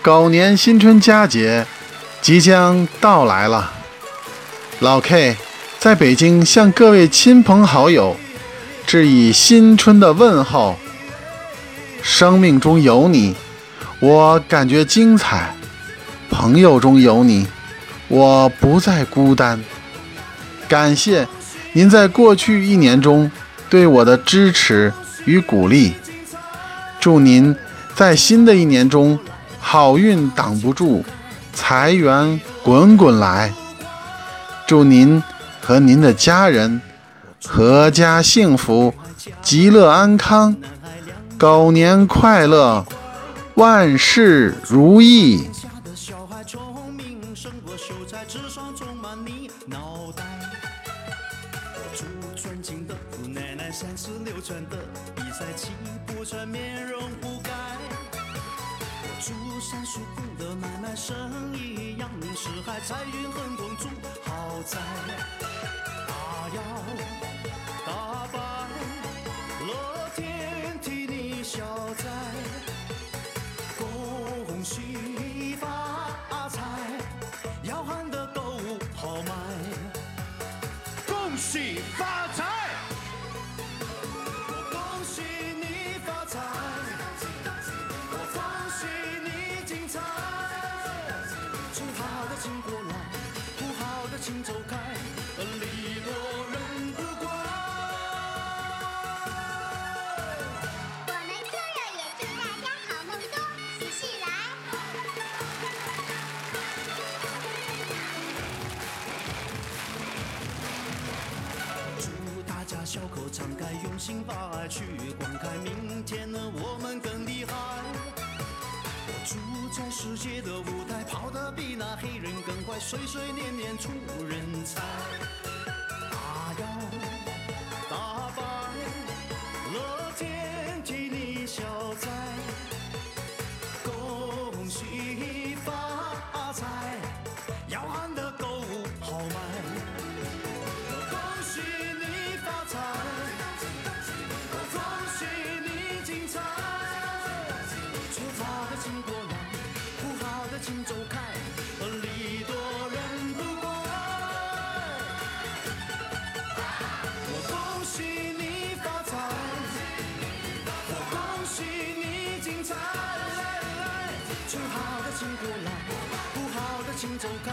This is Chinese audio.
狗年新春佳节即将到来了，老 K 在北京向各位亲朋好友致以新春的问候。生命中有你，我感觉精彩；朋友中有你，我不再孤单。感谢您在过去一年中对我的支持与鼓励。祝您在新的一年中好运挡不住，财源滚滚来。祝您和您的家人阖家幸福，极乐安康。狗年快乐，万事如意。祝尊敬的姑奶奶三十六转的比赛气不喘，面容不改。祝三叔公的买卖生意扬名四海，财运亨通，祝好财，大摇大摆，乐天替你消灾，恭喜发财，要喊得购物好买，恭喜发好的请过来，不好的请走开，礼多人不怪。我们客人也祝大家好梦多，喜事来。祝大家笑口常开，用心把爱去灌溉，明天呢我们更厉害。我住在世界的跑得比那黑人更快，岁岁年年出人才。大摇大摆，乐天替你消灾，过来，不好的请走开，